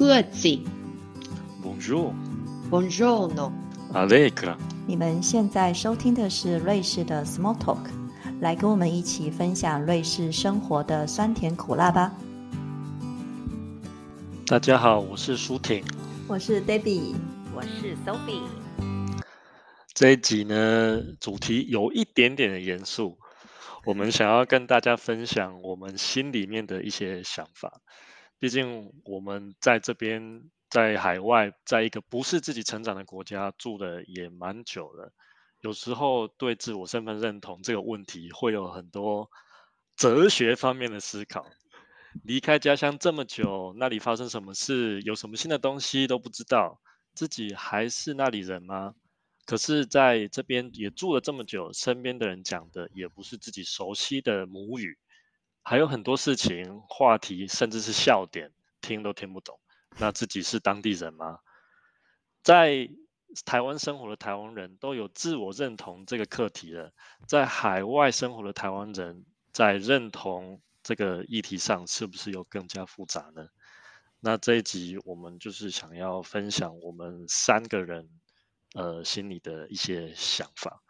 各自。Bonjour, Buongiorno。Allegra。你们现在收听的是瑞士的 Small Talk，来跟我们一起分享瑞士生活的酸甜苦辣吧。大家好，我是舒婷。我是 Debbie，我是 Sophie。这一集呢，主题有一点点的严肃，我们想要跟大家分享我们心里面的一些想法。毕竟我们在这边，在海外，在一个不是自己成长的国家住的也蛮久了，有时候对自我身份认同这个问题会有很多哲学方面的思考。离开家乡这么久，那里发生什么事，有什么新的东西都不知道，自己还是那里人吗？可是在这边也住了这么久，身边的人讲的也不是自己熟悉的母语，还有很多事情、话题，甚至是笑点，听都听不懂。那自己是当地人吗？在台湾生活的台湾人都有自我认同这个课题了，在海外生活的台湾人在认同这个议题上，是不是又更加复杂呢？那这一集我们就是想要分享我们三个人呃心里的一些想法。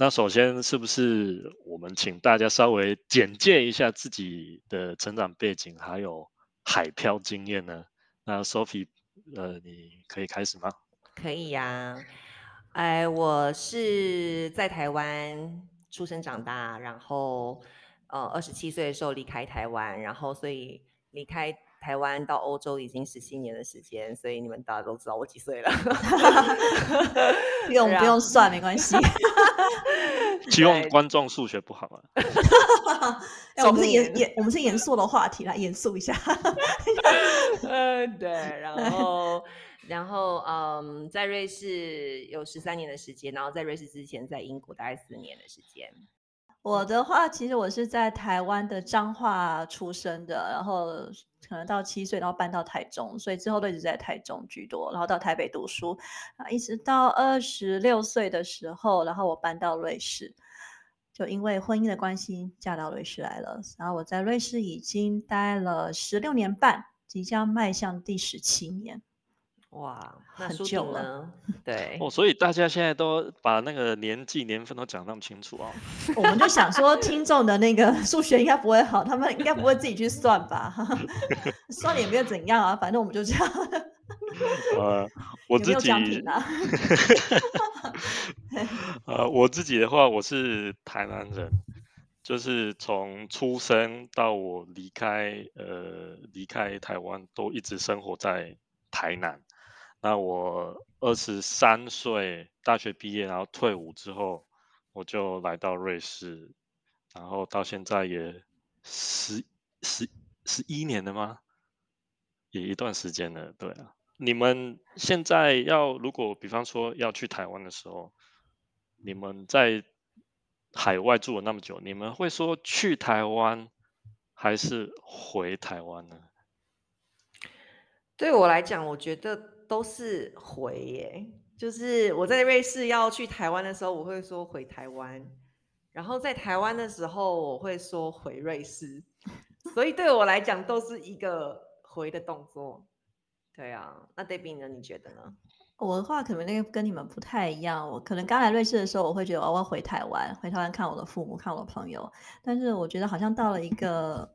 那首先是不是我们请大家稍微简介一下自己的成长背景，还有海漂经验呢？那 Sophie，呃，你可以开始吗？可以呀、哎，我是在台湾出生长大，然后呃，二十七岁的时候离开台湾，然后所以离开台湾到欧洲已经十七年的时间，所以你们大家都知道我几岁了。不用不用算，没关系。希望对观众数学不好啊。哎，我们是严严，我们是严肃的话题，来严肃一下。呃，对，然后，然后，嗯，在瑞士有十三年的时间，然后在瑞士之前在英国大概四年的时间。我的话，其实我是在台湾的彰化出生的，然后可能到七岁，然后搬到台中，所以之后都一直在台中居多，然后到台北读书，啊，一直到二十六岁的时候，然后我搬到瑞士，就因为婚姻的关系嫁到瑞士来了，然后我在瑞士已经待了十六年半，即将迈向第十七年。哇，那很舒久了呢？对，哦，所以大家现在都把那个年纪、年份都讲那么清楚哦。我们就想说，听众的那个 数学应该不会好，他们应该不会自己去算吧？算了也没有怎样啊，反正我们就这样。呃，我有没有自己奖品啊？呃，我自己的话，我是台南人，就是从出生到我离开呃离开台湾，都一直生活在台南。那我二十三岁大学毕业，然后退伍之后，我就来到瑞士，然后到现在也十十十一年了吗？也一段时间了，对啊。你们现在要如果比方说要去台湾的时候，你们在海外住了那么久，你们会说去台湾还是回台湾呢？对我来讲，我觉得都是回耶。就是我在瑞士要去台湾的时候，我会说回台湾；然后在台湾的时候，我会说回瑞士。所以对我来讲，都是一个回的动作。对啊，那 Debbie 呢？你觉得呢？我的话可能那个跟你们不太一样，我可能刚来瑞士的时候，我会觉得、我要回台湾，回台湾看我的父母，看我的朋友。但是我觉得好像到了一个，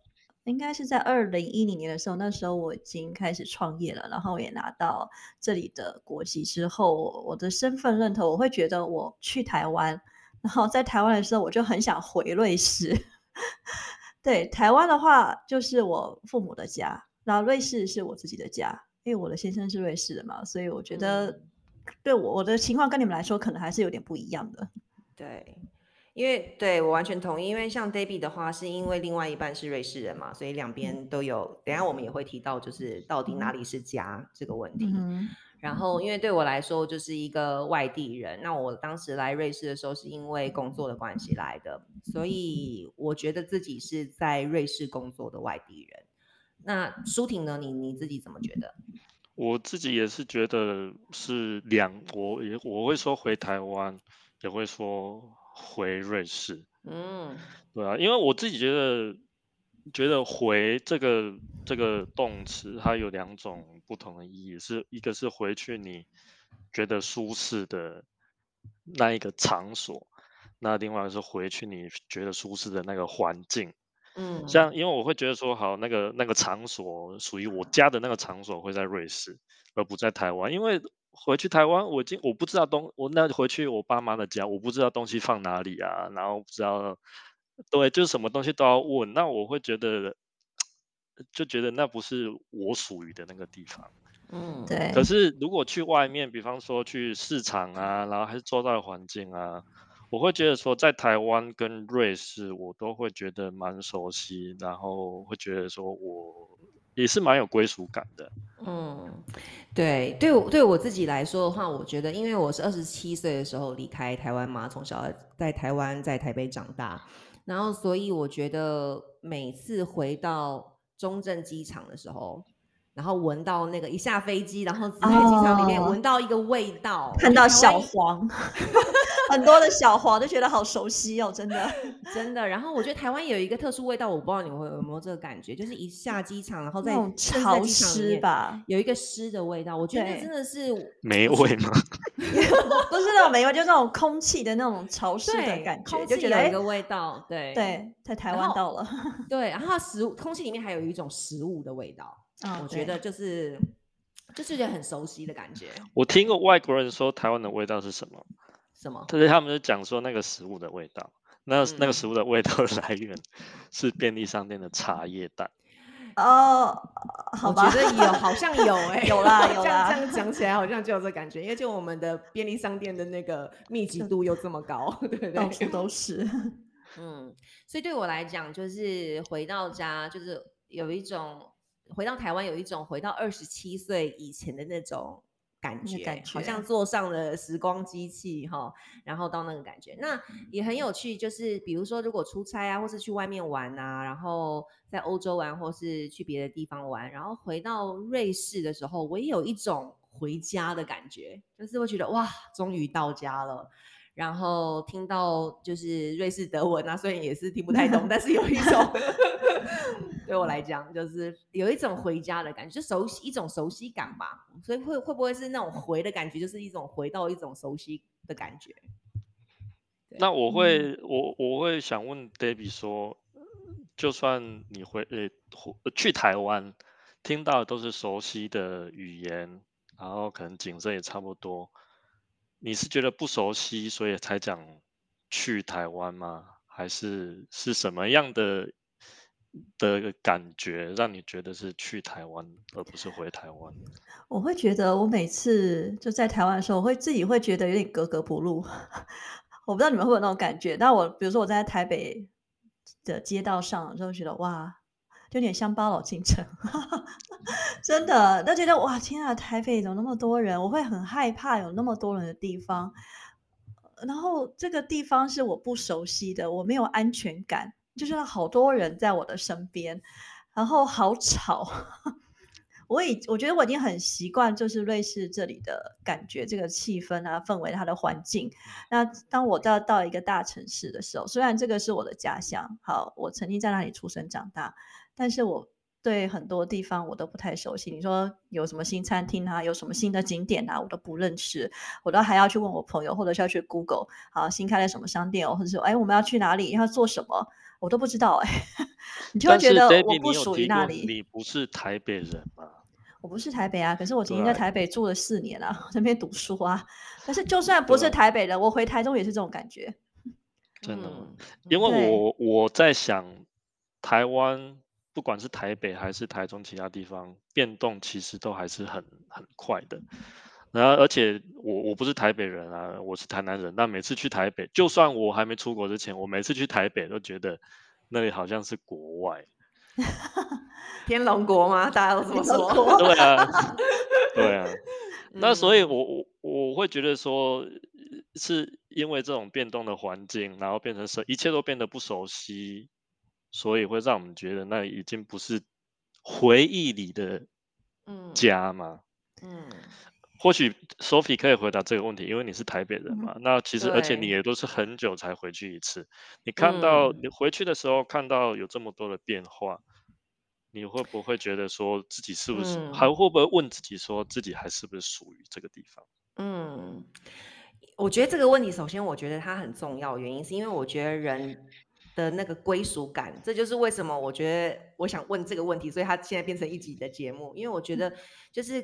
应该是在二零一零年的时候，那时候我已经开始创业了，然后也拿到这里的国籍之后，我的身份认同，我会觉得我去台湾，然后在台湾的时候，我就很想回瑞士。对，台湾的话就是我父母的家，然后瑞士是我自己的家，因为我的先生是瑞士的嘛，所以我觉得嗯对我我的情况跟你们来说，可能还是有点不一样的。对，因为对我完全同意，因为像 Debbie 的话，是因为另外一半是瑞士人嘛，所以两边都有。等下我们也会提到，就是到底哪里是家这个问题。嗯然后，因为对我来说就是一个外地人，那我当时来瑞士的时候是因为工作的关系来的，所以我觉得自己是在瑞士工作的外地人。那舒婷呢？你你自己怎么觉得？我自己也是觉得是两，我也我会说回台湾，也会说回瑞士，嗯。对啊，因为我自己觉得觉得回这个这个动词它有两种不不同的意义，是一个是回去你觉得舒适的那一个场所，那另外是回去你觉得舒适的那个环境。嗯，像因为我会觉得说，好，那个那个场所属于我家的那个场所会在瑞士，而不在台湾，因为回去台湾，我已经我不知道东，我那回去我爸妈的家，我不知道东西放哪里啊，然后不知道，对，就是什么东西都要问，那我会觉得，就觉得那不是我属于的那个地方。嗯，对，可是如果去外面，比方说去市场啊，然后还是周遭的环境啊，我会觉得说，在台湾跟瑞士，我都会觉得蛮熟悉，然后会觉得说我也是蛮有归属感的。嗯，对，对我对我自己来说的话，我觉得，因为我是二十七岁的时候离开台湾嘛，从小在台湾在台北长大，然后所以我觉得每次回到中正机场的时候，然后闻到那个一下飞机，然后直在机场里面哦闻到一个味道，我看到小黄，很多的小黄就觉得好熟悉哦，真的。真的，然后我觉得台湾有一个特殊味道，我不知道你们会有没有这个感觉，就是一下机场，然后在潮湿吧，有一个湿的味道，我觉得真的是没味吗？不是那种霉味，就是那种空气的那种潮湿的感觉，空就觉得有一个，味道，对对，在台湾到了，对，然后它食物空气里面还有一种食物的味道，嗯我觉得就是就是觉得很熟悉的感觉。我听过外国人说台湾的味道是什么，什么？就是他们就讲说那个食物的味道，那那个嗯食物的味道的来源是便利商店的茶叶蛋。哦，好吧，我觉得有，好像有 哎、有啦有啦这样讲起来好像就有这感觉，因为就我们的便利商店的那个密集度又这么高，对不到处？都是，嗯，所以对我来讲，就是回到家，就是有一种回到台湾，有一种回到二十七岁以前的那种感觉，好像坐上了时光机器哈，然后到那个感觉，那也很有趣。就是比如说，如果出差啊，或是去外面玩啊，然后在欧洲玩，或是去别的地方玩，然后回到瑞士的时候，我也有一种回家的感觉，就是会觉得哇，终于到家了。然后听到就是瑞士德文啊，虽然也是听不太懂，但是有一种 对我来讲，就是有一种回家的感觉，就熟悉一种熟悉感吧。所以会会不会是那种回的感觉，就是一种回到一种熟悉的感觉？那我嗯会，我我会想问 Debbie 说，就算你回呃去台湾，听到的都是熟悉的语言，然后可能景色也差不多，你是觉得不熟悉，所以才讲去台湾吗？还是是什么样的的感觉让你觉得是去台湾，而不是回台湾？我会觉得我每次就在台湾的时候，我会自己会觉得有点格格不入。我不知道你们会不会有那种感觉，但我比如说我在台北的街道上，就会觉得哇，就有点乡巴佬进城，真的，那觉得哇，天啊，台北怎么那么多人？我会很害怕有那么多人的地方。然后这个地方是我不熟悉的，我没有安全感，就是好多人在我的身边，然后好吵。我已我觉得我已经很习惯，就是瑞士这里的感觉，这个气氛啊、氛围、它的环境。那当我到到一个大城市的时候，虽然这个是我的家乡，好，我曾经在那里出生长大，但是我对很多地方我都不太熟悉。你说有什么新餐厅啊，有什么新的景点啊，我都不认识，我都还要去问我朋友，或者是要去 Google，好，新开了什么商店哦，或者说哎我们要去哪里，要做什么，我都不知道哎、你就会但是觉得我不你有属于那里。你不是台北人吗？我不是台北啊，可是我曾经在对台北住了四年啊，在那边读书啊。但是就 算不是对台北人，我回台中也是这种感觉。真的吗？嗯因为对我我在想，台湾不管是台北还是台中其他地方，变动其实都还是很很快的。然后，而且我我不是台北人啊，我是台南人。那每次去台北，就算我还没出国之前，我每次去台北都觉得那里好像是国外。天龙国吗？大家都这么说。对啊，对啊。那所以嗯我，我我会觉得说，是因为这种变动的环境，然后变成是一切都变得不熟悉，所以会让我们觉得那已经不是回忆里的嗯家嘛。嗯或许 Sophie 可以回答这个问题，因为你是台北人嘛。那其实，而且你也都是很久才回去一次。你看到嗯你回去的时候，看到有这么多的变化，你会不会觉得说自己是不是，嗯还会不会问自己说自己还是不是属于这个地方？嗯，我觉得这个问题，首先我觉得它很重要，原因是因为我觉得人的那个归属感，这就是为什么我觉得我想问这个问题，所以它现在变成一集的节目，因为我觉得就是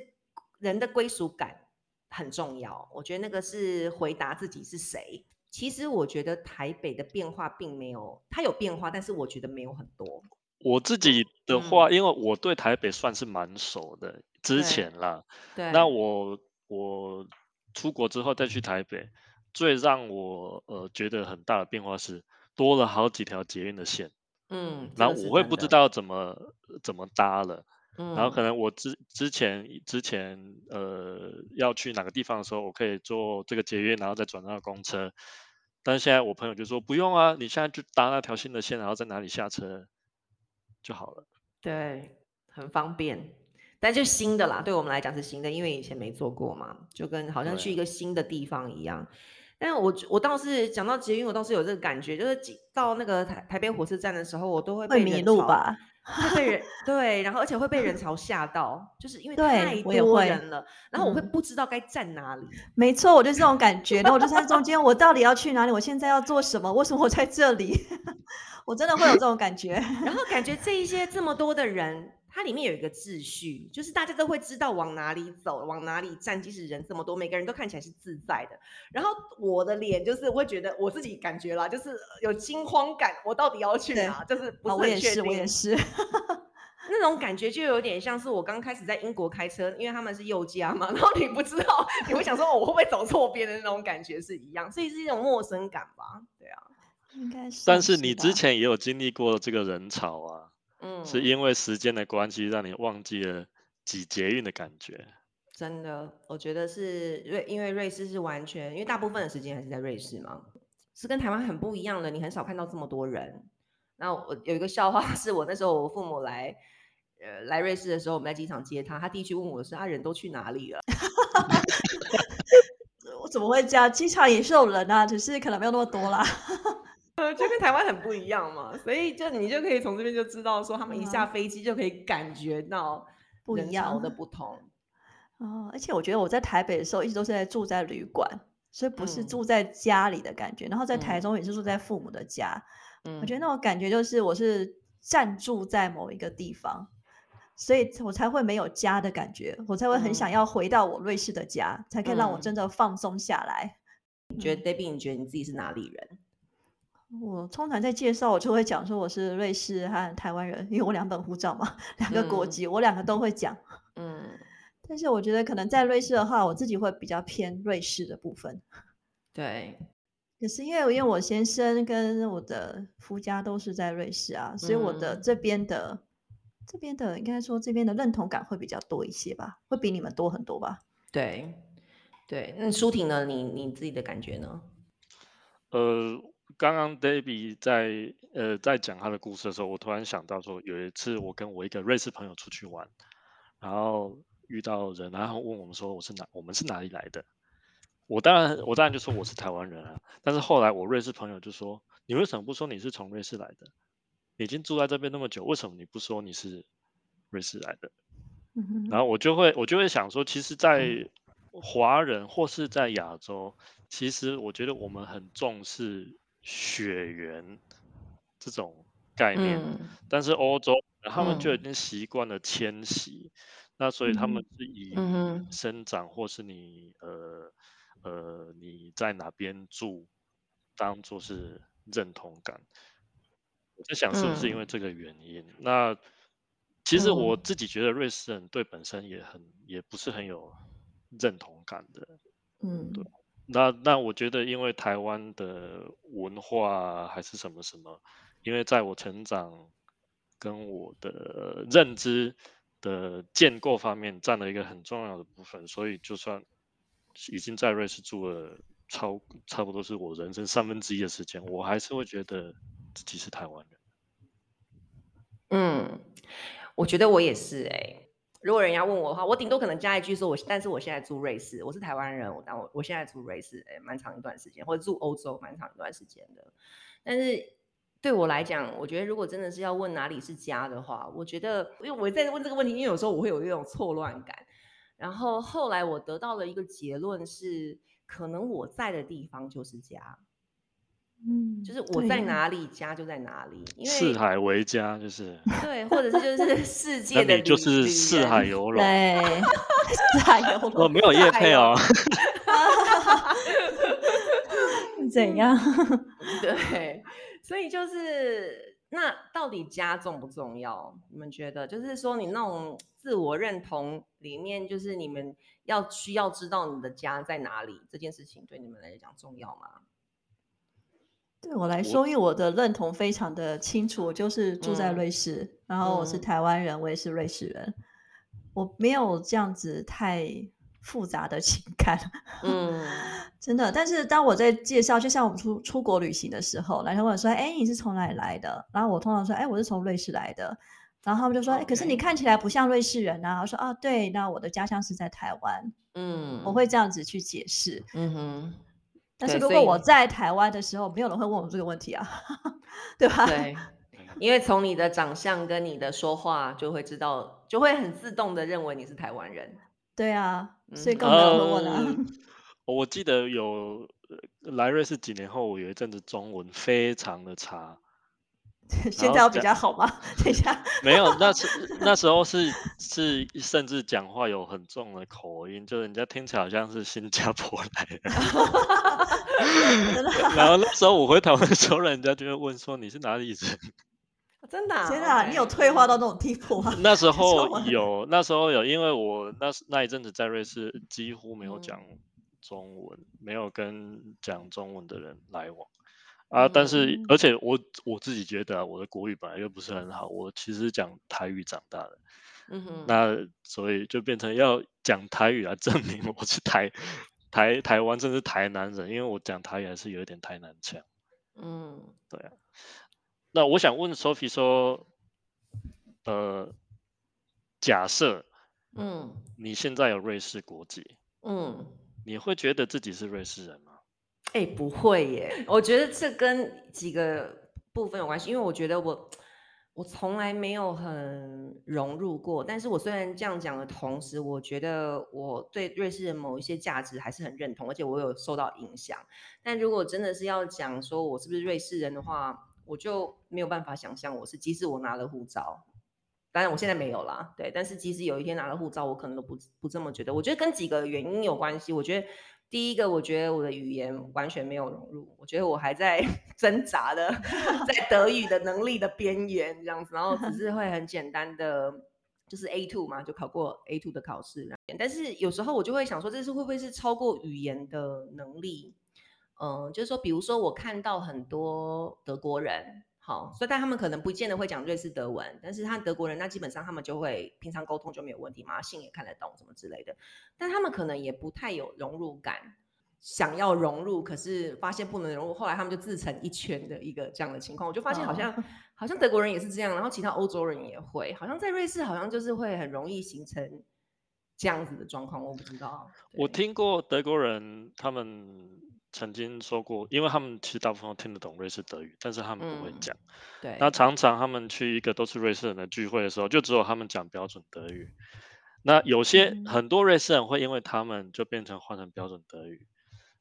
人的归属感很重要，我觉得那个是回答自己是谁。其实我觉得台北的变化并没有，它有变化，但是我觉得没有很多。我自己的嗯话，因为我对台北算是蛮熟的，之对前啦，对，那我我出国之后再去台北，最让我呃觉得很大的变化是多了好几条捷运的线，嗯，这然后是，我会不知道怎么怎么搭了。嗯，然后可能我之之前之前呃要去哪个地方的时候，我可以坐这个捷运，然后再转到公车。但是现在我朋友就说不用啊，你现在就搭那条新的线，然后在哪里下车就好了。对，很方便，但就新的啦，对我们来讲是新的，因为以前没做过嘛，就跟好像去一个新的地方一样。但我我倒是讲到捷运，我倒是有这个感觉，就是到那个台台北火车站的时候，我都会会迷被人潮？路吧？会被人 对，然后而且会被人潮吓到，就是因为对太多我也会人了，然后我会嗯不知道该站哪里。没错，我就是这种感觉。然后我就在中间，我到底要去哪里？我现在要做什么？为什么我在这里？我真的会有这种感觉。然后感觉这一些这么多的人，它里面有一个秩序，就是大家都会知道往哪里走，往哪里站，即使人这么多，每个人都看起来是自在的。然后我的脸就是会觉得我自己感觉啦，就是有惊慌感，我到底要去哪？就是不啊，是很确我也是，我也定。是。那种感觉就有点像是我刚开始在英国开车，因为他们是右驾嘛，然后你不知道，你会想说、哦、我会不会走错边的那种感觉是一样，所以是一种陌生感吧？对啊，应该是。但是你之前也有经历过这个人潮啊，嗯，是因为时间的关系让你忘记了挤捷运的感觉。真的，我觉得是瑞，因为瑞士是完全，因为大部分的时间还是在瑞士嘛，是跟台湾很不一样的。你很少看到这么多人。那我有一个笑话，是我那时候我父母来，呃，来瑞士的时候，我们在机场接他，他第一句问我是：“啊，人都去哪里了 我怎么会这样？机场也是有人啊，只是可能没有那么多啦。？”呃，就跟台湾很不一样嘛，所以就你就可以从这边就知道说，他们一下飞机就可以感觉到不一样的不同。哦，而且我觉得我在台北的时候，一直都是在住在旅馆，所以不是嗯住在家里的感觉。然后在台嗯中也是住在父母的家，嗯，我觉得那种感觉就是我是暂住在某一个地方，所以我才会没有家的感觉，我才会很想嗯要回到我瑞士的家，才可以让我嗯真的放松下来。你觉得 Debbie，你觉得你自己是哪里人？我通常在介绍，我就会讲说我是瑞士和台湾人，因为我两本护照嘛，两个国嗯籍，我两个都会讲。嗯，但是我觉得可能在瑞士的话，我自己会比较偏瑞士的部分。对，可是因为因为我先生跟我的夫家都是在瑞士啊，所以我的嗯这边的、这边的应该说这边的认同感会比较多一些吧，会比你们多很多吧。对，对，那舒婷呢？你你自己的感觉呢？呃，刚刚 Debbie 在呃在讲他的故事的时候，我突然想到说，有一次我跟我一个瑞士朋友出去玩，然后遇到人，然后问我们说我是哪，我们是哪里来的。我当然我当然就说我是台湾人啊，但是后来我瑞士朋友就说，你为什么不说你是从瑞士来的？已经住在这边那么久，为什么你不说你是瑞士来的？嗯，然后我就会我就会想说，其实，在华人或是在亚洲，其实我觉得我们很重视血缘这种概念，嗯。但是欧洲他们就已嗯。经习惯了迁徙，那所以他们是以生长或是你呃呃你在哪边住当做是认同感。我在想是不是因为嗯。这个原因？那其实我嗯。自己觉得瑞士人对本身也很也不是很有认同感的。嗯，那那我觉得，因为台湾的文化还是什么什么，因为在我成长跟我的认知的建构方面占了一个很重要的部分，所以就算已经在瑞士住了超差不多是我人生三分之一的时间，我还是会觉得自己是台湾人。嗯，我觉得我也是哎、如果人家问我的话，我顶多可能加一句说我，但是我现在住瑞士，我是台湾人，我但我我现在住瑞士，哎、蛮长一段时间，或者住欧洲蛮长一段时间的。但是对我来讲，我觉得如果真的是要问哪里是家的话，我觉得，因为我在问这个问题，因为有时候我会有一种错乱感。然后后来我得到了一个结论是，可能我在的地方就是家。嗯，就是我在哪里，家就在哪里。因为四海为家，就是对，或者是就是 世界那的你就是四海游龙。对，四海游龙。我没有叶配哦。怎样？对，所以就是那到底家重不重要？你们觉得？就是说你那种自我认同里面，就是你们要需要知道你的家在哪里这件事情，对你们来讲重要吗？对我来说，因为我的认同非常的清楚，我就是住在瑞士，然后我是台湾人，我也是瑞士人，我没有这样子太复杂的情感，嗯，真的。但是当我在介绍，就像我们出出国旅行的时候，来问我说：“哎，你是从哪里来的？”然后我通常说：“哎，我是从瑞士来的。”然后他们就说：“哎，可是你看起来不像瑞士人啊。”我说：“啊，对，那我的家乡是在台湾。”嗯，我会这样子去解释。嗯哼。但是如果我在台湾的时候，没有人会问我这个问题啊，对吧？对，因为从你的长相跟你的说话就会知道，就会很自动的认为你是台湾人。对啊，所以更没有人问了。我记得有来瑞士几年后，我有一阵子中文非常的差。现在比较好吗？等一下，没有，那是那时候是是，甚至讲话有很重的口音，就是人家听起来好像是新加坡来的。然后那时候我回台湾的时候，人家就会问说你是哪里人？真的？真的？你有退化到那种地步吗？那时候有，那时候有，因为我那那一阵子在瑞士几乎没有讲中文，没有跟讲中文的人来往。啊，但是而且我我自己觉得我的国语本来就不是很好，我其实讲台语长大的，嗯哼，那所以就变成要讲台语来证明我是台台台湾甚至台南人，因为我讲台语还是有一点台南腔，嗯，对啊。那我想问 Sophie 说，呃，假设，嗯，你现在有瑞士国籍，嗯，你会觉得自己是瑞士人吗？哎，不会耶！我觉得这跟几个部分有关系，因为我觉得我我从来没有很融入过。但是我虽然这样讲的同时，我觉得我对瑞士的某一些价值还是很认同，而且我有受到影响。但如果真的是要讲说我是不是瑞士人的话，我就没有办法想象我是。即使我拿了护照，当然我现在没有啦，对。但是即使有一天拿了护照，我可能都不不这么觉得。我觉得跟几个原因有关系。我觉得。第一个，我觉得我的语言完全没有融入，我觉得我还在 挣扎的，在德语的能力的边缘这样子，然后只是会很简单的，就是 A two 嘛，就考过 A two 的考试。但是有时候我就会想说，这是会不会是超过语言的能力？嗯，就是说，比如说我看到很多德国人。好，所以但他们可能不见得会讲瑞士德文，但是他德国人，那基本上他们就会平常沟通就没有问题嘛，信也看得懂什么之类的。但他们可能也不太有融入感，想要融入，可是发现不能融入，后来他们就自成一圈的一个这样的情况。我就发现好像好像德国人也是这样，然后其他欧洲人也会，好像在瑞士好像就是会很容易形成这样子的状况。我不知道，我听过德国人他们。曾经说过，因为他们其实大部分都听得懂瑞士德语，但是他们不会讲。对。那常常他们去一个都是瑞士人的聚会的时候，就只有他们讲标准德语。那有些很多瑞士人会因为他们就变成换成标准德语。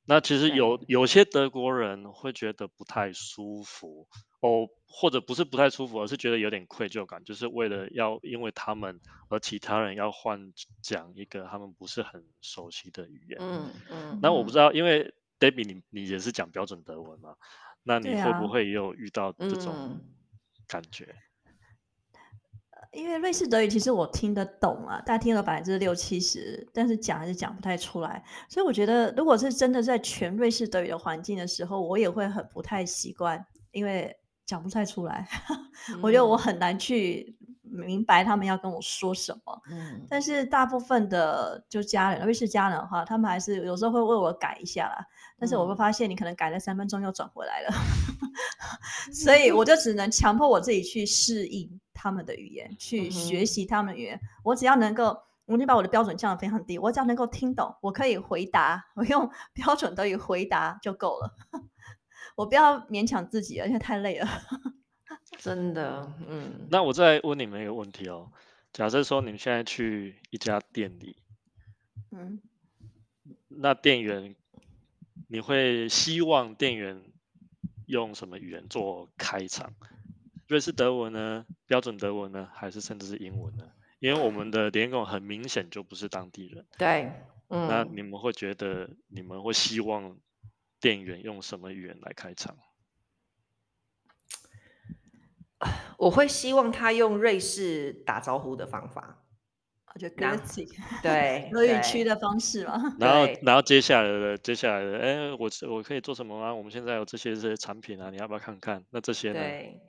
那其实有有些德国人会觉得不太舒服哦，或者不是不太舒服，而是觉得有点愧疚感，就是为了要因为他们而其他人要换讲一个他们不是很熟悉的语言。嗯嗯。那我不知道，因为。Debbie，你你也是讲标准德文吗？那你会不会也有遇到这种感觉？因为瑞士德语其实我听得懂啊，大概听了百分之六七十，但是讲还是讲不太出来。所以我觉得，如果是真的在全瑞士德语的环境的时候，我也会很不太习惯，因为讲不太出来。我觉得我很难去。明白他们要跟我说什么，嗯，但是大部分的就家人，瑞士家人的话，他们还是有时候会为我改一下啦。但是我会发现，你可能改了三分钟又转回来了，所以我 就只能强迫我自己去适应他们的语言，去学习他们的语言。我只要能够，我就把我的标准降得非常低，我只要能够听懂，我可以回答，我用 标准德语回答就够了。我不要勉强自己了，因为太累了。真的，嗯，那我再问你们一个问题哦，假设说你们现在去一家店里，嗯，那店员，你会希望店员用什么语言做开场？瑞士德文呢？标准德文呢？还是甚至是英文呢？因为我们的联工很明显就不是当地人。对，那嗯，你们会觉得你们会希望店员用什么语言来开场？我会希望他用瑞士打招呼的方法，我觉得那 g r a 对，德语区的方式嘛。然后对，然后接下来的接下来的，哎，我我可以做什么吗？我们现在有这些这些产品啊，你要不要看看？那这些呢？对，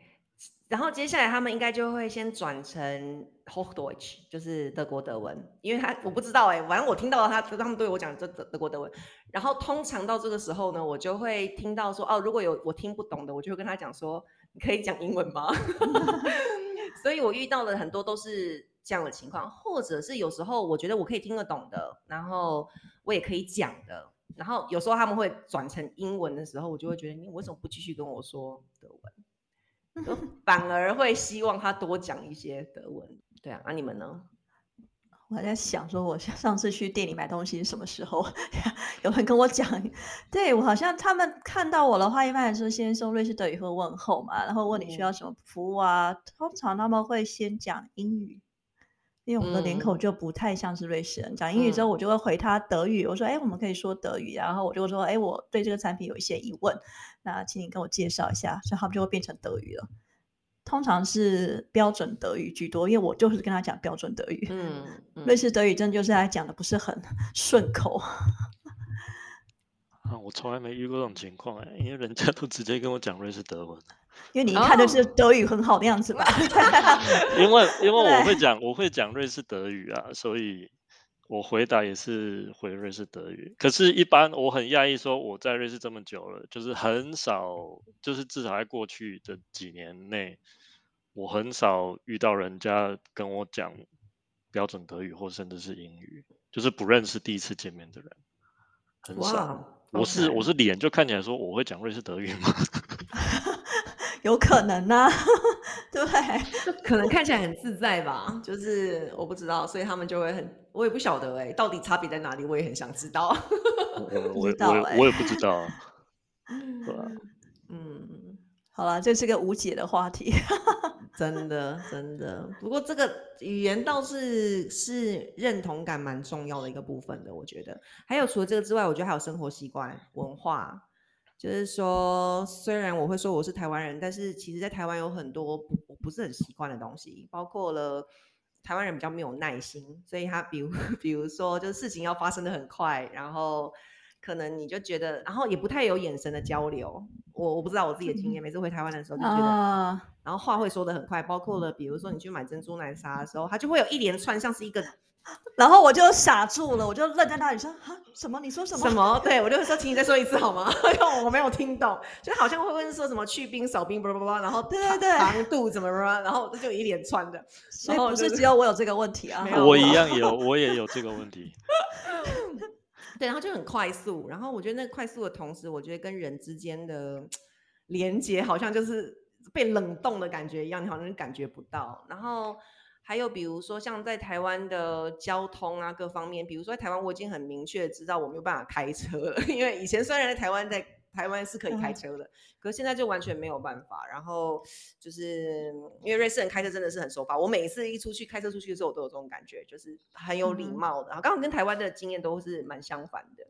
然后接下来他们应该就会先转成 Hochdeutsch，就是德国德文，因为他我不知道哎、反正我听到他他们对我讲这德德国德文，然后通常到这个时候呢，我就会听到说哦，如果有我听不懂的，我就会跟他讲说，你可以讲英文吗？所以我遇到的很多都是这样的情况，或者是有时候我觉得我可以听得懂的，然后我也可以讲的，然后有时候他们会转成英文的时候，我就会觉得你为什么不继续跟我说德文？就 反而会希望他多讲一些德文。对啊，那、你们呢？我还在想说，我上次去店里买东西什么时候？有人跟我讲，对我好像他们看到我的话，一般来说先说瑞士德语会问候嘛，然后问你需要什么服务啊，通常他们会先讲英语。因为我们的脸口嗯就不太像是瑞士人，讲英语之后，嗯我就会回他德语，我说：“哎，我们可以说德语。”然后我就说：“哎，我对这个产品有一些疑问，那请你跟我介绍一下。”所以他们就会变成德语了。通常是标准德语居多，因为我就是跟他讲标准德语。嗯，嗯瑞士德语真的就是他讲的不是很顺口。啊，我从来没遇过这种情况哎，因为人家都直接跟我讲瑞士德文。因为你一看就是哦德语很好的样子吧？因为因为我对会讲我会讲瑞士德语啊，所以我回答也是回瑞士德语。可是，一般我很讶异，说我在瑞士这么久了，就是很少，就是至少在过去的几年内，我很少遇到人家跟我讲标准德语或甚至是英语，就是不认识第一次见面的人，很少。哇，我是我是脸就看起来说我会讲瑞士德语吗？有可能呢、对 不对？可能看起来很自在吧，就是我不知道，所以他们就会很，我也不晓得哎、到底差别在哪里，我也很想知道。我不我我也知道欸我也不知道 啊，对吧？嗯，好了，这是个无解的话题。真的真的，不过这个语言倒是是认同感蛮重要的一个部分的，我觉得。还有除了这个之外，我觉得还有生活习惯、文化，就是说，虽然我会说我是台湾人，但是其实在台湾有很多不我不是很习惯的东西，包括了台湾人比较没有耐心，所以他比如 比如说，就是事情要发生的很快，然后可能你就觉得，然后也不太有眼神的交流。我我不知道我自己的经验，每次回台湾的时候就觉得。啊，然后话会说的很快，包括了比如说你去买珍珠奶茶的时候，他就会有一连串像是一个然后我就傻住了，我就愣在那里说：“啊，什么？你说什么？什么，对我就会说，请你再说一次好吗？因为我没有听懂，就好像会问说什么去冰扫冰，叭叭叭，然后糖对对对糖度怎么么，然后这就一连串的，所以不是是只有我有这个问题啊 我一样有，我也有这个问题。对，然后就很快速，然后我觉得那个快速的同时，我觉得跟人之间的连接好像就是被冷冻的感觉一样，你好像感觉不到。然后还有比如说像在台湾的交通啊各方面，比如说在台湾我已经很明确知道我没有办法开车了，因为以前虽然在台湾在台湾是可以开嗯车的，可是现在就完全没有办法。然后就是因为瑞士人开车真的是很守法，我每一次一出去开车出去的时候，我都有这种感觉，就是很有礼貌的。然后刚好跟台湾的经验都是蛮相反的。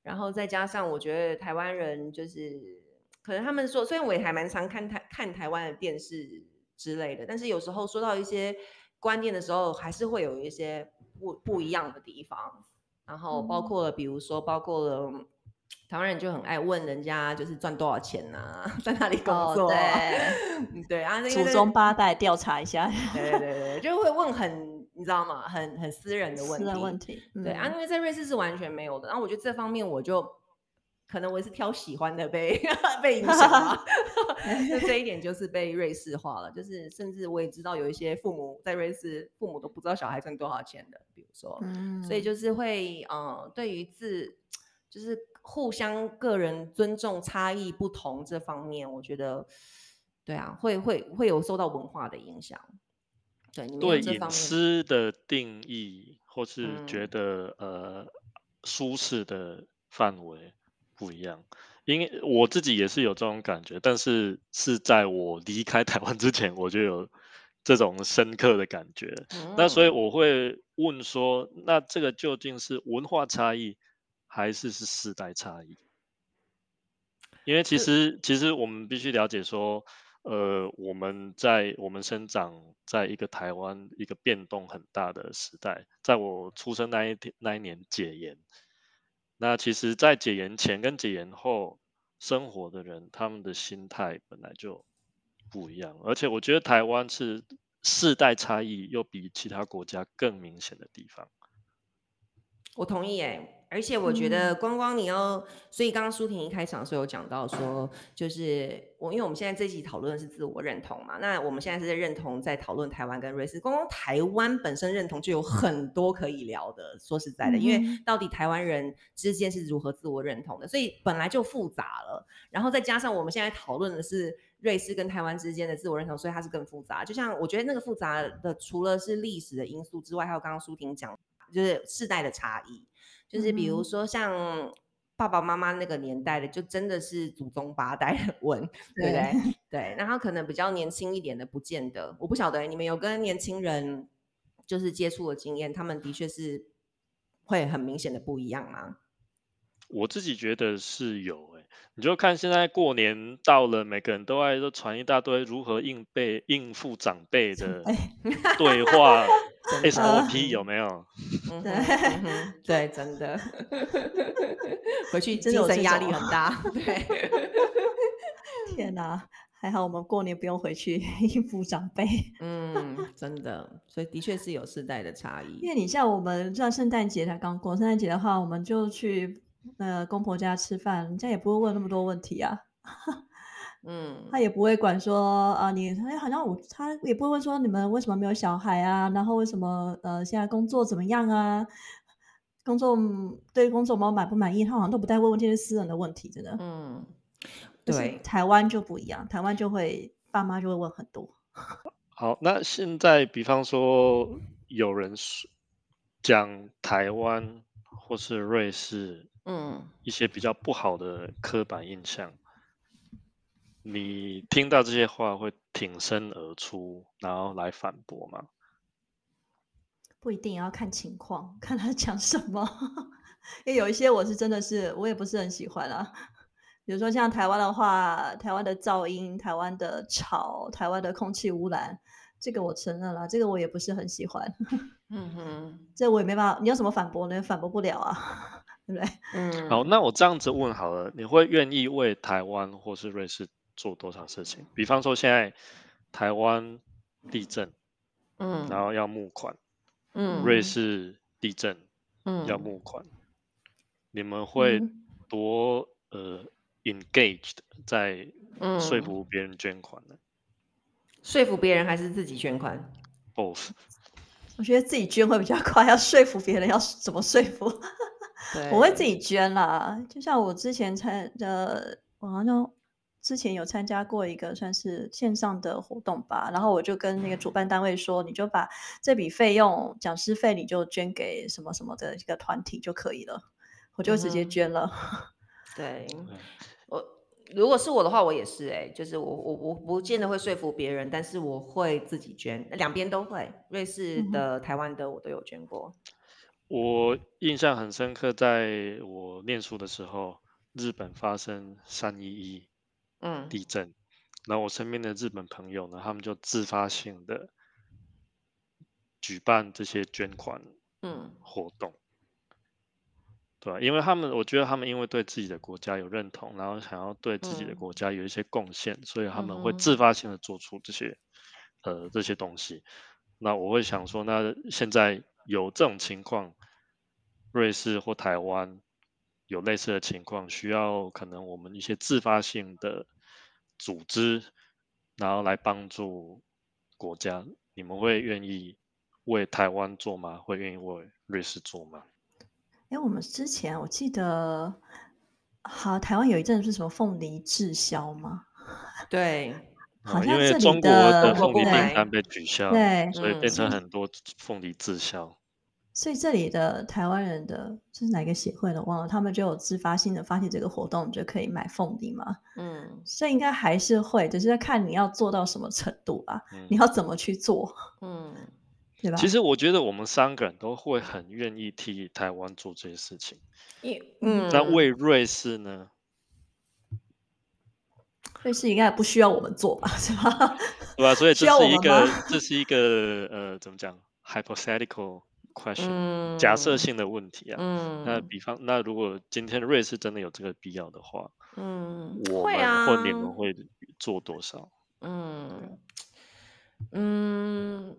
然后再加上我觉得台湾人就是可能他们说，虽然我也还蛮常看台看台湾的电视之类的，但是有时候说到一些观念的时候，还是会有一些不不一样的地方。然后包嗯括了，比如说包括了。台湾人就很爱问人家就是赚多少钱啊，在哪里工哦作、啊？对，对啊，祖宗八代调查一下对对对对，就会问很你知道吗？很很私人的问题。私人问题。对啊，嗯因为在瑞士是完全没有的。然后我觉得这方面我就可能我也是挑喜欢的被 被影响了 就这一点就是被瑞士化了。就是甚至我也知道有一些父母在瑞士，父母都不知道小孩挣多少钱的，比如说，嗯，所以就是会呃，对于自就是互相个人尊重差异不同这方面，我觉得，对啊，会会会有受到文化的影响。对，你们对隐这方面，私的定义，或是觉嗯得呃舒适的范围不一样。因为我自己也是有这种感觉，但是是在我离开台湾之前，我就有这种深刻的感觉。那所以嗯我会问说，那这个究竟是文化差异，还是是世代差异？因为其这实其实我们必须了解说，呃，我们在我们生长在一个台湾一个变动很大的时代，在我出生那一天那一年解严，那其实，在解严前跟解严后生活的人，他们的心态本来就不一样，而且我觉得台湾是世代差异又比其他国家更明显的地方。我同意诶，而且我觉得嗯光光你要，所以刚刚舒婷一开场的时候有讲到说，就是我因为我们现在这集讨论的是自我认同嘛，那我们现在是在认同在讨论台湾跟瑞士，光光台湾本身认同就有很多可以聊的，说实在的，因为到底台湾人之间是如何自我认同的，所以本来就复杂了，然后再加上我们现在讨论的是瑞士跟台湾之间的自我认同，所以它是更复杂。就像我觉得那个复杂的，除了是历史的因素之外，还有刚刚舒婷讲。就是世代的差异，就是比如说像爸爸妈妈那个年代的，就真的是祖宗八代的问，对不对？对，然后可能比较年轻一点的，不见得。我不晓得你们有跟年轻人就是接触的经验，他们的确是会很明显的不一样吗？我自己觉得是有诶、你就看现在过年到了，每个人都爱都传一大堆如何应备应付长辈的哎 对话 SOP 有没有？嗯对嗯对，真的，回去精神压力很大。对，天哪，还好我们过年不用回去 应付长辈。嗯，真的，所以的确是有世代的差异。因为你像我们像圣诞节才刚过，圣诞节的话，我们就去呃公婆家吃饭，人家也不会问那么多问题啊，嗯他也不会管说啊你，哎好像我他也不会问说你们为什么没有小孩啊，然后为什么呃现在工作怎么样啊，工作嗯对工作有没有满不满意，他好像都不太会问这些私人的问题，真的。嗯，对，台湾就不一样，台湾就会爸妈就会问很多。好，那现在比方说有人说讲台湾或是瑞士嗯。一些比较不好的刻板印象，你听到这些话会挺身而出，然后来反驳吗？不一定要看情况，看他讲什么。因为有一些我是真的是我也不是很喜欢啊。比如说像台湾的话，台湾的噪音、台湾的吵、台湾的空气污染，这个我承认了，这个我也不是很喜欢。嗯哼，这我也没办法，你有什么反驳呢？反驳不了啊，对不对？嗯，好，那我这样子问好了，你会愿意为台湾或是瑞士做多少事情？比方说现在台湾地震，嗯，然后要募款，嗯瑞士地震嗯要募款，你们会嗯多呃 engaged 在说嗯服别人捐款呢说服别人还是自己捐款？？Both。我觉得自己捐会比较快，要说服别人要怎么说服？我会自己捐啦，就像我之前参呃，我好像之前有参加过一个算是线上的活动吧，然后我就跟那个主办单位说，你就把这笔费用讲师费你就捐给什么什么的一个团体就可以了，我就直接捐了。对，我如果是我的话，我也是哎、就是我我我不见得会说服别人，但是我会自己捐，两边都会，瑞士的、台湾的我都有捐过。我印象很深刻，在我念书的时候，日本发生三一一嗯地震，然后我身边的日本朋友呢，他们就自发性的举办这些捐款嗯活动，对吧？因为他们，我觉得他们因为对自己的国家有认同，然后想要对自己的嗯国家有一些贡献，所以他们嗯哼会自发性的做出这些呃这些东西。那我会想说，那现在有这种情况，瑞士或台湾有类似的情况，需要可能我们一些自发性的组织，然后来帮助国家，你们会愿意为台湾做吗？会愿意为瑞士做吗？哎，我们之前我记得好，台湾有一阵是什么凤梨滞销吗？对，好哦因为像这里中国的的凤梨订对单被取消，对所以变成嗯很多凤梨滞销。所以这里的台湾人的这是哪个协会呢？忘了，他们就有自发性的发起这个活动，就可以买凤梨嘛。嗯这应该还是会，只是要看你要做到什么程度吧，嗯你要怎么去做，嗯，对吧？其实我觉得我们三个人都会很愿意替台湾做这些事情。嗯，那为瑞士呢？瑞士应该也不需要我们做吧，是吧？对吧？所以这是一个，这是一个呃，怎么讲？hypothetical question，、嗯假设性的问题啊。那嗯比方，那如果今天瑞士真的有这个必要的话，嗯，我们会啊，或你们会做多少？嗯嗯，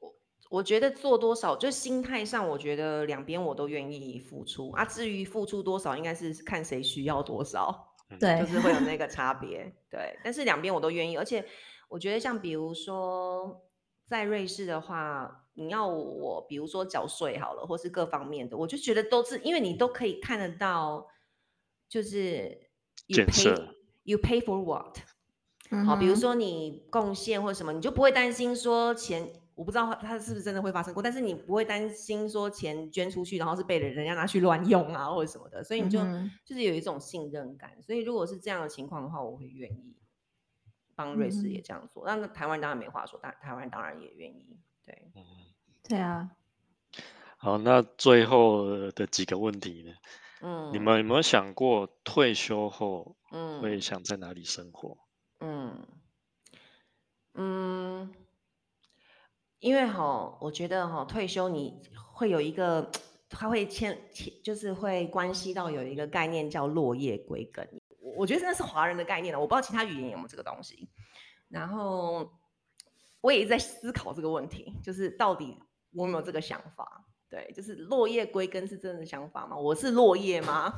我我觉得做多少，就心态上，我觉得两边我都愿意付出啊。至于付出多少，应该是看谁需要多少。对就，是会有那个 差别，对。但是两边我都愿意，而且我觉得像比如说在瑞士的话，你要我比如说缴税好了，或是各方面的，我就觉得都是因为你都可以看得到，就是 you 建 pay 设 you pay for what，嗯好，比如哼说你贡献或者什么，你就不会担心说钱，我不知道它它是不是真的会发生过，但是你不会担心说钱捐出去，然后是被人人家拿去乱用啊或者什么的，所以你就、就是有一种信任感。所以如果是这样的情况的话，我会愿意帮瑞士也嗯这样做。那、那台湾当然没话说，但台湾当然也愿意。对，嗯，对啊，好，那最后的几个问题呢？嗯，你们有没有想过退休后嗯会想在哪里生活？嗯嗯，因为哈，我觉得哈，退休你会有一个，它会牵牵，就是会关系到有一个概念叫落叶归根。我我觉得那是华人的概念了，我不知道其他语言有没有这个东西。然后我也一直在思考这个问题，就是到底我有没有这个想法？对，就是落叶归根是真的想法吗？我是落叶吗？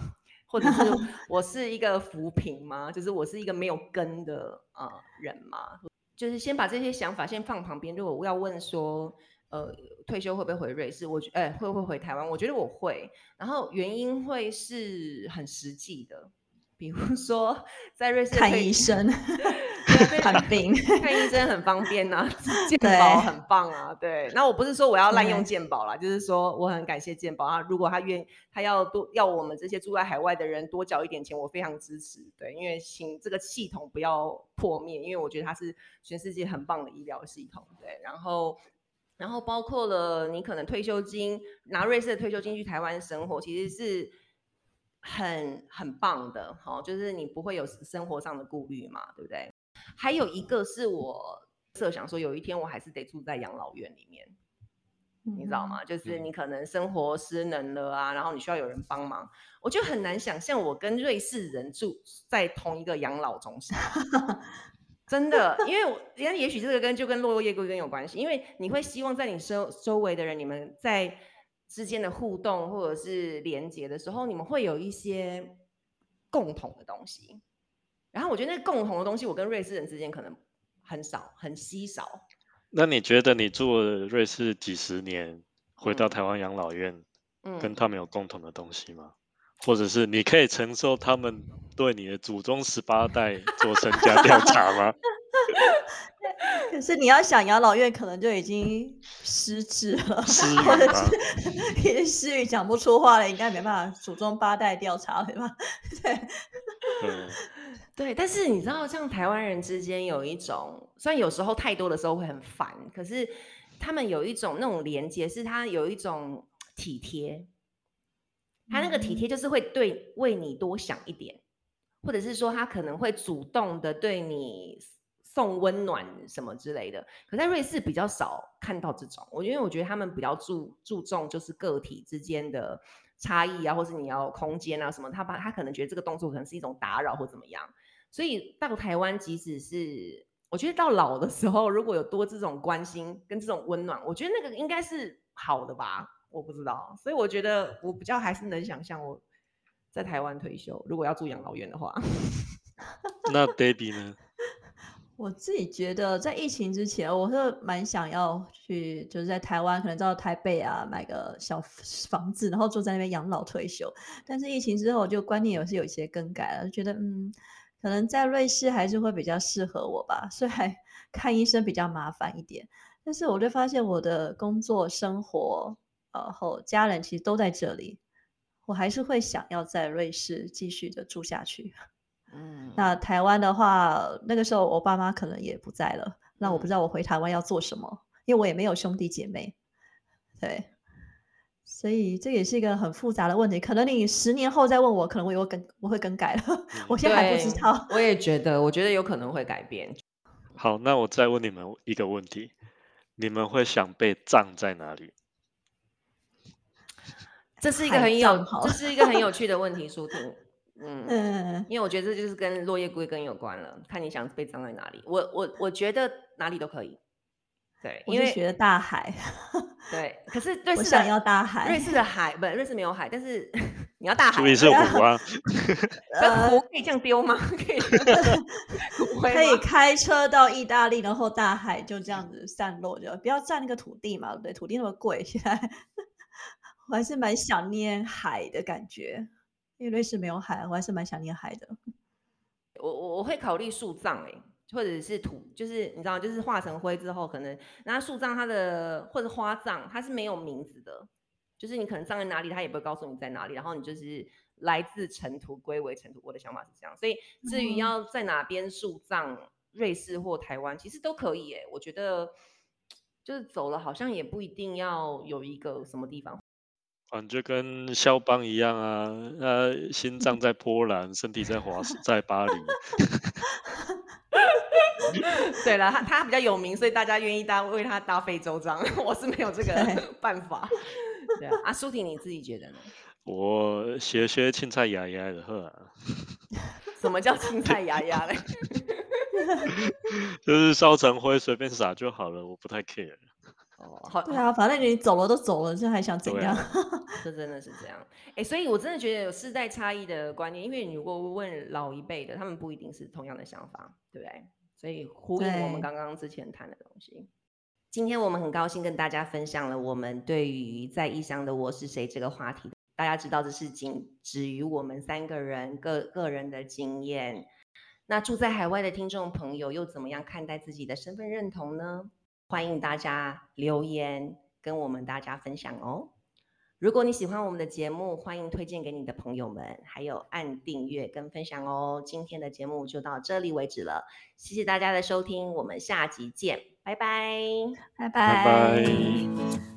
或者是 我是一个浮萍吗？就是我是一个没有根的呃人吗？就是先把这些想法先放旁边。如果我要问说，呃，退休会不会回瑞士？我觉，哎、会不会回台湾？我觉得我会。然后原因会是很实际的，比如说在瑞士看退医生、看病，看医生很方便呐、健对保很棒啊。对，那我不是说我要滥用对健保啦，就是说我很感谢健保啊。如果他愿他要多要我们这些住在海外的人多缴一点钱，我非常支持。对，因为请这个系统不要破灭，因为我觉得它是全世界很棒的医疗系统。对，然后。然后包括了你可能退休金拿瑞士的退休金去台湾生活，其实是很很棒的，好、就是你不会有生活上的顾虑嘛，对不对？还有一个是我设想说，有一天我还是得住在养老院里面，你知道吗？就是嗯你可能生活失能了啊，然后你需要有人帮忙，我就很难想象我跟瑞士人住在同一个养老中心。真的，因为我，因为也许这个跟就跟落叶归根有关系，因为你会希望在你周周围的人，你们在之间的互动或者是连接的时候，你们会有一些共同的东西。然后我觉得那个共同的东西，我跟瑞士人之间可能很少，很稀少。那你觉得你住了瑞士几十年，回到嗯台湾养老院，嗯，跟他们有共同的东西吗？或者是你可以承受他们对你的祖宗十八代做身家调查吗？可是你要想养老院，可能就已经失智了，失语 或者是 已经失语讲不出话了，应该没办法祖宗八代调查，对吧？对，嗯，对，但是你知道，像台湾人之间有一种，虽然有时候太多的时候会很烦，可是他们有一种那种连接，是他有一种体贴。他那个体贴就是会对为你多想一点，或者是说他可能会主动的对你送温暖什么之类的。可在瑞士比较少看到这种，我因为我觉得他们比较注注重就是个体之间的差异啊，或是你要空间啊什么，他把他可能觉得这个动作可能是一种打扰或怎么样。所以到台湾，即使是我觉得到老的时候，如果有多这种关心跟这种温暖，我觉得那个应该是好的吧。我不知道，所以我觉得我比较还是能想象我在台湾退休，如果要住养老院的话。那 Debbie 呢？我自己觉得，在疫情之前，我是蛮想要去，就是在台湾，可能到台北啊，买个小房子，然后住在那边养老退休。但是疫情之后，就观念也是有一些更改了，就觉得嗯，可能在瑞士还是会比较适合我吧。虽然 看医生比较麻烦一点，但是我就发现我的工作、生活，然后家人其实都在这里，我还是会想要在瑞士继续的住下去。嗯，那台湾的话，那个时候我爸妈可能也不在了，那我不嗯知道我回台湾要做什么，因为我也没有兄弟姐妹，对，所以这也是一个很复杂的问题。可能你十年后再问我，可能我有更我会更改了，我现在还不知道。我也觉得，我觉得有可能会改变。好，那我再问你们一个问题：你们会想被葬在哪里？这是一个很有这是一个很有趣的问题，舒婷。嗯，嗯，因为我觉得这就是跟落叶归根有关了，看你想被葬在哪里。我我我觉得哪里都可以。对，因为觉得大海，对，可是瑞士想要大海瑞士的海不，瑞士没有海，但是你要大海所以 是啊，湖啊，湖可以这样丢吗？可以可以吗开车到意大利，然后大海就这样子散落着，不要占那个土地嘛，对不对？土地那么贵，现在我还是蛮想念海的感觉，因为瑞士没有海，我还是蛮想念海的。我我我会考虑树葬哎、或者是土，就是你知道，就是化成灰之后，可能那树葬它的或者花葬，它是没有名字的，就是你可能葬在哪里，它也不会告诉你在哪里，然后你就是来自尘土，归为尘土。我的想法是这样，所以至于嗯要在哪边树葬，瑞士或台湾其实都可以哎、我觉得就是走了，好像也不一定要有一个什么地方。啊，你就跟肖邦一样啊，呃，心脏在波兰，身体在华在巴黎。对了，他他比较有名，所以大家愿意搭为他搭非洲章。我是没有这个对 办法。对啊，啊，舒婷你自己觉得呢？我学学青菜牙牙的喝啊，什么叫青菜牙牙嘞？就是烧成灰随便撒就好了，我不太 care。哦，好，对啊，反正你走了都走了，这还想怎样？这真的是这样。哎、所以我真的觉得有世代差异的观念，因为你如果问老一辈的，他们不一定是同样的想法，对不对？所以呼应我们刚刚之前谈的东西。今天我们很高兴跟大家分享了我们对于在异乡的我是谁这个话题。大家知道这是仅止于我们三个人个个人的经验。那住在海外的听众朋友又怎么样看待自己的身份认同呢？欢迎大家留言跟我们大家分享哦。如果你喜欢我们的节目，欢迎推荐给你的朋友们，还有按订阅跟分享哦。今天的节目就到这里为止了，谢谢大家的收听，我们下集见，拜拜。拜拜拜。